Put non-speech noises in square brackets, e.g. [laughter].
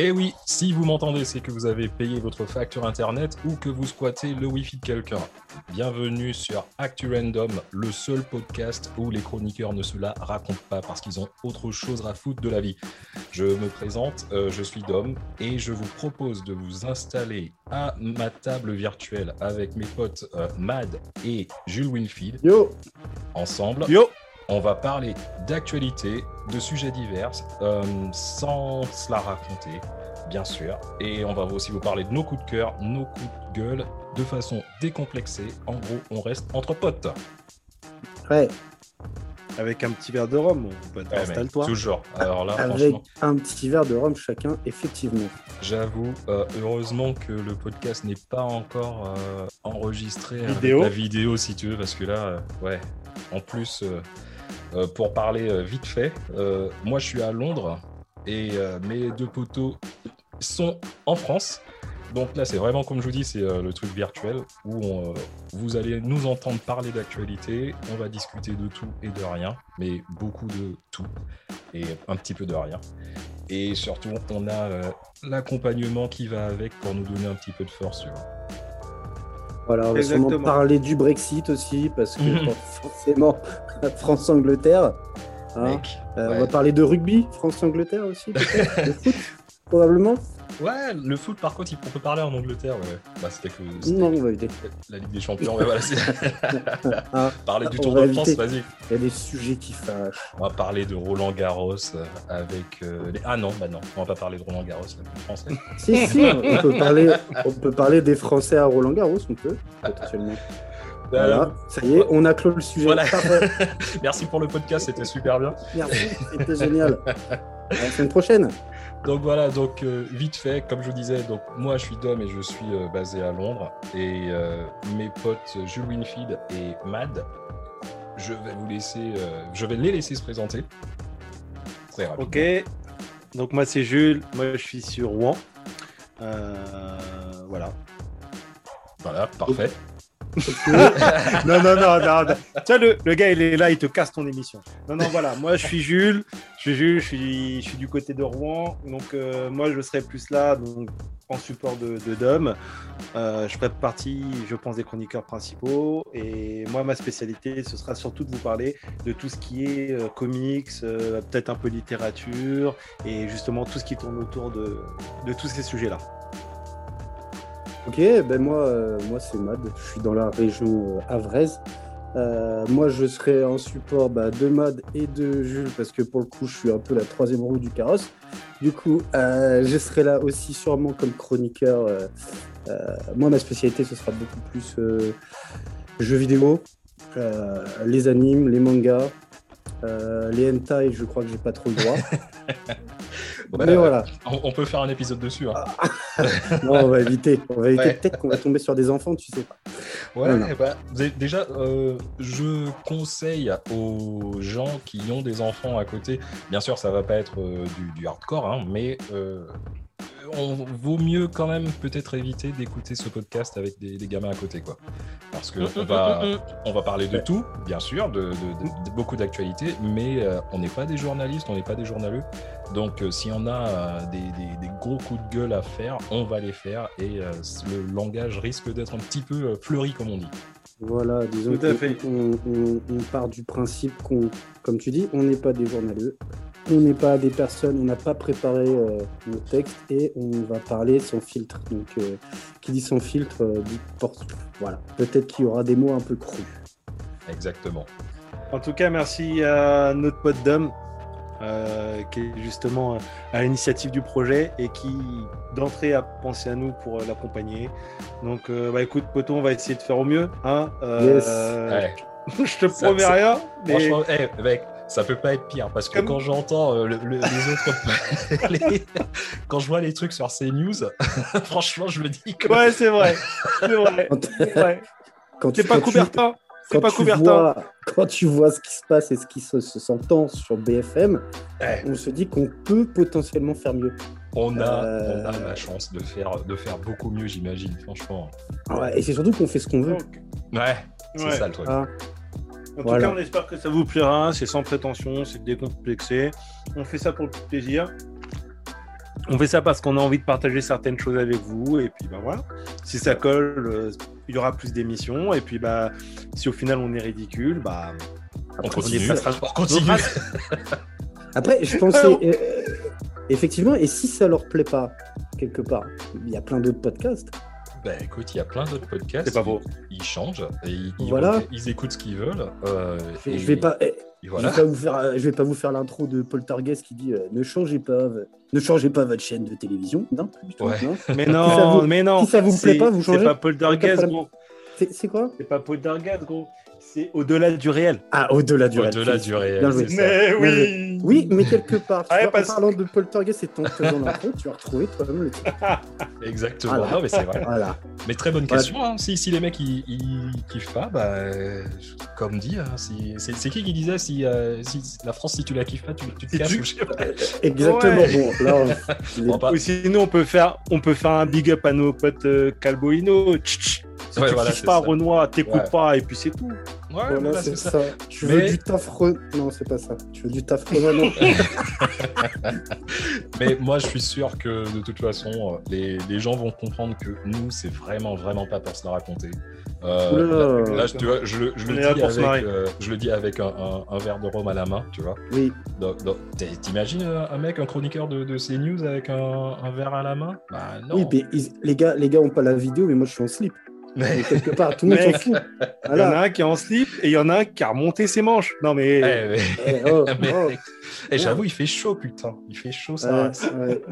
Et oui, si vous m'entendez, c'est que vous avez payé votre facture internet ou que vous squattez le wifi de quelqu'un. Bienvenue sur Actu Random, le seul podcast où les chroniqueurs ne se la racontent pas parce qu'ils ont autre chose à foutre de la vie. Je me présente, euh, je suis Dom et je vous propose de vous installer à ma table virtuelle avec mes potes euh, Mad et Jules Winfield. Yo Ensemble, Yo on va parler d'actualité, de sujets divers, euh, sans se la raconter, bien sûr. Et on va aussi vous parler de nos coups de cœur, nos coups de gueule, de façon décomplexée. En gros, on reste entre potes. Ouais, Avec un petit verre de rhum, mon pote. Ouais, Installe-toi. toujours. Alors là, avec franchement, un petit verre de rhum chacun, effectivement. j'avoue, euh, heureusement que le podcast n'est pas encore euh, enregistré Vidéo. avec la vidéo, si tu veux, parce que là, euh, ouais. En plus, euh, pour parler euh, vite fait, euh, moi je suis à Londres et mes deux poteaux sont en France. Donc là, c'est vraiment comme je vous dis, c'est le truc virtuel où vous allez nous entendre parler d'actualité. On va discuter de tout et de rien, mais beaucoup de tout et un petit peu de rien. Et surtout, on a l'accompagnement qui va avec pour nous donner un petit peu de force. Voilà, on va sûrement parler du Brexit aussi, parce que Mhm. bon, [laughs] forcément, [laughs] France-Angleterre. hein. Euh, ouais. On va parler de rugby, France-Angleterre aussi, peut-être [laughs] De foot, probablement. Ouais, le foot, par contre, on peut parler en Angleterre. Ouais. Bah, c'était que Non, on va éviter. la Ligue des Champions. Ouais, voilà, [laughs] Ah, parler du Tour de France, vas-y. Il y a des sujets qui fâchent. On va parler de Roland Garros euh, avec euh, les... Ah non, bah non, on va pas parler de Roland Garros, la plus français. Si, si, on peut, [laughs] parler, on peut parler des Français à Roland Garros, on peut, potentiellement. Voilà, ça y est, on a clos le sujet. Voilà. [laughs] Merci pour le podcast, c'était super bien. Merci, c'était génial. À la semaine prochaine. Donc voilà, donc euh, vite fait, comme je vous disais, donc moi je suis Dom et je suis euh, basé à Londres et euh, mes potes Jules Winfield et Mad, je vais vous laisser, je vais les laisser se présenter. Très rapidement. Ok. Donc moi c'est Jules, moi je suis sur Rouen. Voilà. Voilà, parfait. [laughs] non, non, non, non. non. Tu vois, le, le gars il est là, il te casse ton émission. Non, non, voilà. Moi je suis Jules, je suis Jules, je suis, du côté de Rouen. Donc euh, moi je serai plus là, en support de, de Dom. Euh, je ferai partie, je pense, des chroniqueurs principaux. Et moi ma spécialité, ce sera surtout de vous parler de tout ce qui est euh, comics, peut-être un peu littérature et justement tout ce qui tourne autour de, de tous ces sujets-là. Ok, ben moi, moi c'est Mad, je suis dans la région euh, Avraise. Euh, moi, je serai en support bah, de Mad et de Jules parce que pour le coup, je suis un peu la troisième roue du carrosse. Du coup, euh, je serai là aussi sûrement comme chroniqueur. euh, moi, ma spécialité, ce sera beaucoup plus jeux vidéo, les animes, les mangas, euh, les hentai. Je crois que j'ai pas trop le droit. [laughs] Ouais, Mais voilà, on, on peut faire un épisode dessus. hein. [laughs] non, on va éviter. On va éviter. Ouais. Peut-être qu'on va tomber sur des enfants, tu sais pas. Ouais, Voilà. bah, déjà, euh, je conseille aux gens qui ont des enfants à côté, bien sûr, ça va pas être euh, du, du hardcore, hein, mais euh, on vaut mieux quand même peut-être éviter d'écouter ce podcast avec des, des gamins à côté, quoi. Parce que on va, on va parler de tout, bien sûr, de, de- de- de beaucoup d'actualités, mais euh, on n'est pas des journalistes, on n'est pas des journaleux. Donc, euh, si on a euh, des, des- des gros coups de gueule à faire, on va les faire et euh, le langage risque d'être un petit peu fleuri, comme on dit. Voilà, disons Tout à qu'on fait. on, on- on part du principe qu'on, comme tu dis, on n'est pas des journaleux, on n'est pas des personnes, on n'a pas préparé euh, nos textes et on va parler sans filtre. Donc, euh, qui dit sans filtre, euh, dit porte. Voilà, peut-être qu'il y aura des mots un peu crus. Exactement. En tout cas, merci à notre pote Dom, euh, qui est justement à l'initiative du projet et qui, d'entrée, a pensé à nous pour l'accompagner. Donc, euh, bah, écoute, Poto, on va essayer de faire au mieux. Hein Euh, Yes. Ouais. [laughs] je te Ça, promets ça- rien, mais Franchement, eh, mec, ça peut pas être pire parce que Comme- quand j'entends euh, le- le- les autres, [laughs] les- quand je vois les trucs sur ces news, [laughs] franchement, je me dis que ouais, c'est vrai. C'est vrai. Quand, vrai. pas quand Coubertin. Pas tu Coubertin. vois- quand tu vois ce qui se passe et ce qui se, se s'entend sur BFM, Ouais. on se dit qu'on peut potentiellement faire mieux. on a, Euh, on a la chance de faire, de faire beaucoup mieux, j'imagine, franchement. Ouais, et c'est surtout qu'on fait ce qu'on veut. Ouais, c'est Ouais. ça le truc. Ah, En Voilà. tout cas, on espère que ça vous plaira. C'est sans prétention, c'est décomplexé. On fait ça pour le plaisir. On fait ça parce qu'on a envie de partager certaines choses avec vous. Et puis, bah voilà. Si ça colle, euh, il y aura plus d'émissions. Et puis, bah, si au final on est ridicule, bah. On continue. On continue. [laughs] Après, je pensais. Euh, effectivement, et si ça leur plaît pas, quelque part, il y a plein d'autres podcasts. Ben écoute, il y a plein d'autres podcasts. C'est pas faux. Ils changent et ils, ils- Voilà. ils écoutent ce qu'ils veulent. euh, Je, et- je vais pas. eh, et voilà. Je vais pas vous faire, euh, je vais pas vous faire l'intro de Paul Targues qui dit euh, ne changez pas, ne changez pas votre chaîne de télévision. Non, tout, Ouais. non. Mais ça non, vous- mais non. si ça vous plaît pas, vous changez. C'est pas Paul gros. C'est c'est quoi C'est pas Paul gros. C'est au-delà du réel. Ah, au-delà du réel. Au-delà du réel. Bien joué. c'est ça. Mais Bien oui. Oui, [laughs] mais quelque part, tu Ouais, vois, parce- en parlant de Paul Targues et ton [laughs] faisant l'intro, tu as retrouvé toi-même le truc. [laughs] Exactement. Voilà. Non, mais c'est vrai. Voilà. Mais très bonne Voilà. question. hein. Si, si les mecs ils, ils kiffent pas, bah, comme dit, hein, si, c'est, qui qui disait si, euh, si la France, si tu la kiffes pas, tu, tu te casses tu-. Exactement. Ouais. Bon, là, on- Bon, bah, sinon, on peut faire, on peut faire un big up à nos potes euh, Calboino. Tch, tch. Si Ouais, tu voilà, kiffes pas, ça. Renoir, t'écoutes Ouais. pas, et puis c'est tout. ouais, voilà, voilà, c'est ça. ça. Tu veux Mais- du taf re- Non, c'est pas ça. Tu veux du taf revenant. [laughs] [laughs] Mais moi, je suis sûr que de toute façon, euh, les, les gens vont comprendre que nous, c'est vraiment, vraiment pas pour se la raconter. Euh, là, là, je, tu vois, je, le- je le avec, euh, je le dis avec un, un- un verre de rhum à la main, tu vois. Oui. T'imagines un mec, un chroniqueur de, de CNews avec un, un verre à la main? Bah non. Oui, mais ils- les gars, les gars ont pas la vidéo, mais moi je suis en slip. Mais- quelque part, tout le monde s'en fout. [laughs] Il y en a un qui est en slip et il y en a un qui a remonté ses manches. Non, mais. Eh, mais- Eh, oh, [laughs] mais- oh. eh, J'avoue, il fait chaud, putain. Il fait chaut, ça. Ouais, ouais.